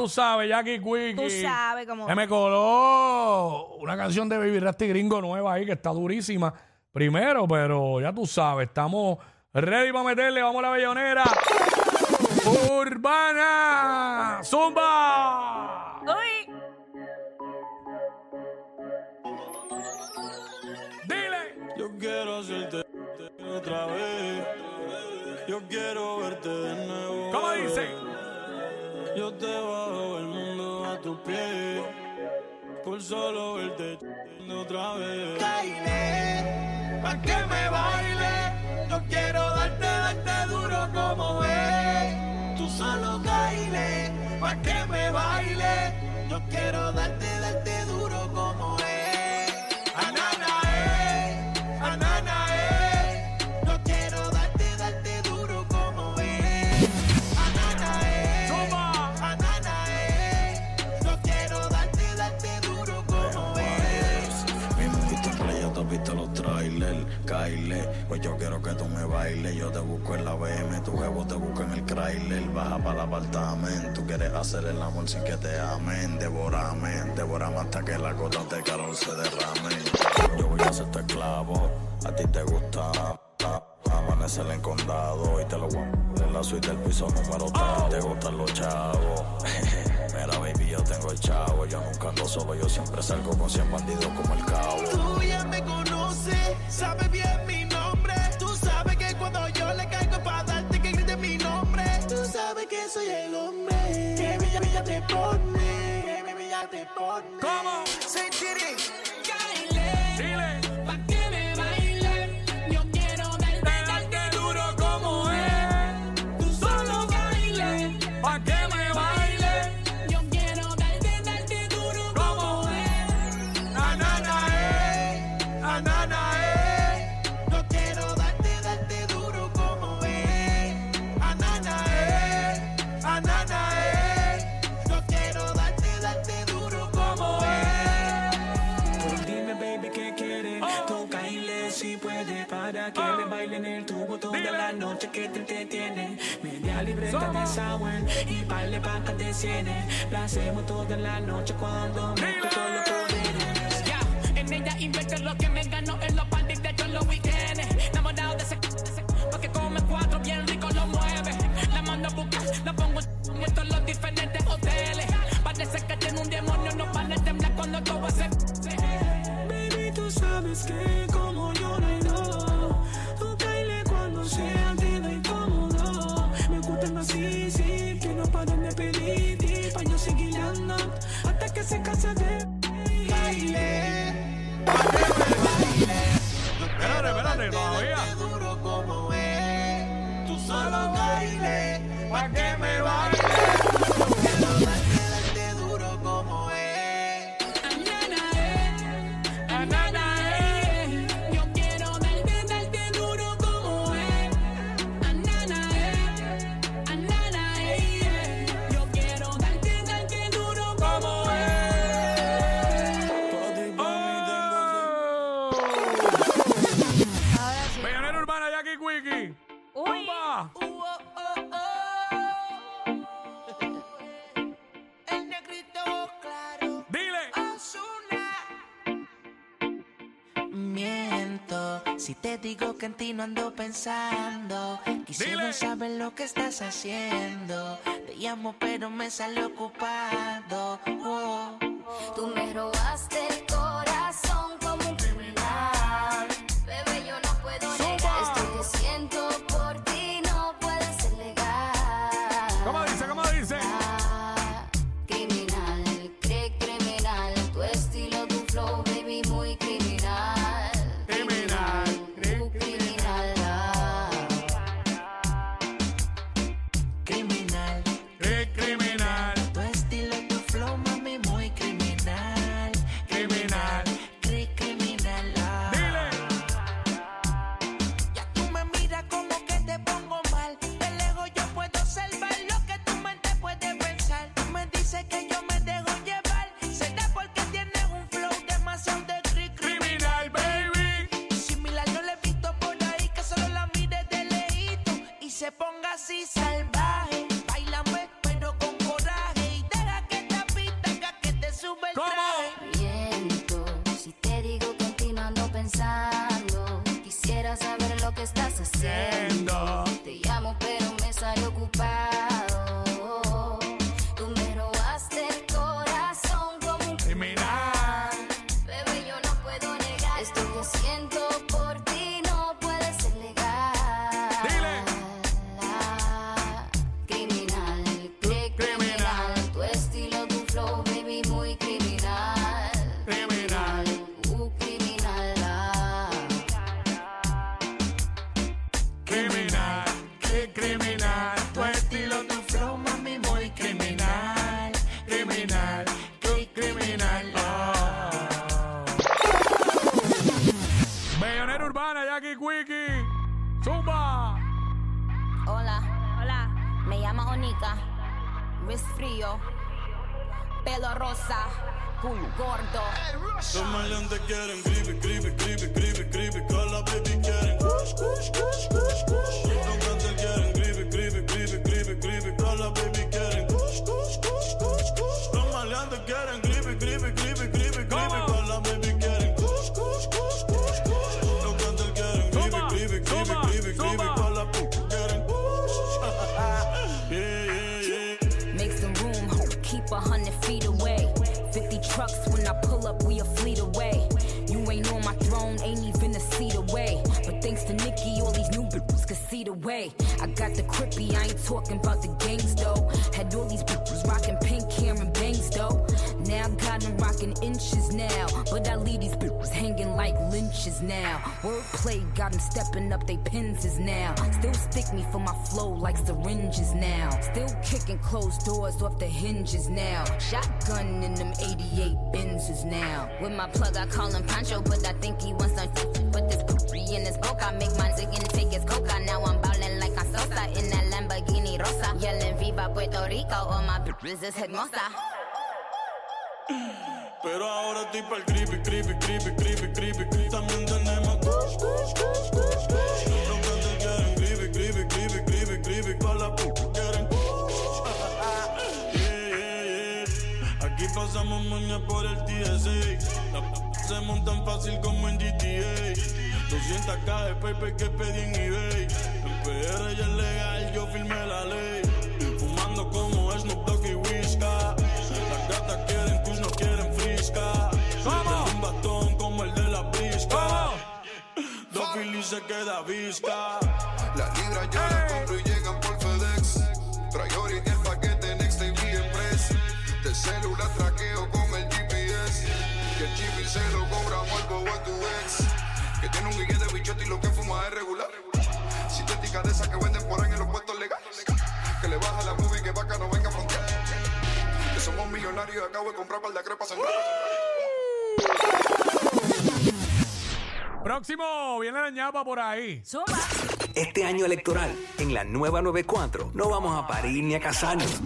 Tú sabes, Jackie Quickie. Tú sabes cómo. Se me coló una canción de Baby Rasty Gringo nueva ahí que está durísima. Primero, pero ya tú sabes, estamos ready para meterle. Vamos a la bellonera. Urbana. Zumba. Por solo verte otra vez. baile, pa' que me baile. Yo quiero darte, darte duro como es. Tú solo baile, pa' que me baile. Yo quiero darte, Kyle. Pues yo quiero que tú me bailes. Yo te busco en la BM, tu huevo te busco en el trailer. Baja para el apartamento. Tú quieres hacer el amor sin que te amen. Devórame, devórame hasta que la gota de calor se derrame. Yo voy a ser tu esclavo. A ti te gusta. Amanecer en condado y te lo voy a en la suite del piso número 3. Te gustan los chavos. Mira, baby, yo tengo el chavo. Yo nunca ando solo, yo siempre salgo con 100 bandidos como el cabo. Brilla, brilla te pone, que me brilla te pone. ¿Cómo? Soy Tiri. Que me bailen el tubo toda Dile. la noche que te entretiene. Media libreta de sour y baile pa' que te cienes. La hacemos toda la noche cuando me los poderes. Ya, en ella invierto lo que me ganó en los parties de los weekends. Baile, que me te digo que en ti no ando pensando. Quisiera Dile. saber lo que estás haciendo. Te llamo pero me sale ocupado. Oh. Tú me robaste Quisiera saber lo que estás haciendo. Te llamo, pero me sale ocupado. Jackie Quickie. ¡Zumba! Hola. Hola. Me llama Onika. Wrist frío. Pelo rosa. Gordo. Los maleantes quieren creepy, creepy, creepy. Thanks to Nikki, all these new can see the way. I got the crippy, I ain't talking about the gangs though. Had all these bitches rocking pink hair and bangs though. Now I got them rocking inches now. But I leave these bitches hanging like lynches now. Wordplay got them stepping up they penses now. Still stick me for my flow like syringes now. Still kicking closed doors off the hinges now. Shotgun in them 88 Benzes now. With my plug, I call him Pancho, but I think he wants some Put this poopy in his boca, I make zig and take his coca. Viva Puerto Rico, all my bitches is hermosa. Pero ahora estoy pa'l creepy, creepy, creepy, creepy, creepy. También tenemos kush, kush, kush, kush, kush. Los gangsters quieren creepy, creepy, creepy, creepy, creepy. Con la quieren kush. Yeah, yeah, yeah. Aquí pasamos moña por el TSA. La se montan fácil como en GTA. 200k de paper que pedí en eBay. En PR ya es legal, yo firmé visca. Las libras yo las compro y llegan por FedEx. Priority el paquete Next Day Express. De celular traqueo con el GPS. Que el chip se lo cobramos al bobo a tu ex. Que tiene un guille de bichote y lo que fuma es regular. Sintética de esas que venden por ahí en los puestos legales. Que le baja la movie que vaca no venga a frontear. Que somos millonarios y acabo de comprar par de crepas en Próximo, viene la ñapa por ahí. Zumba. Este año electoral, en la nueva 94, no vamos a parir ni a casarnos.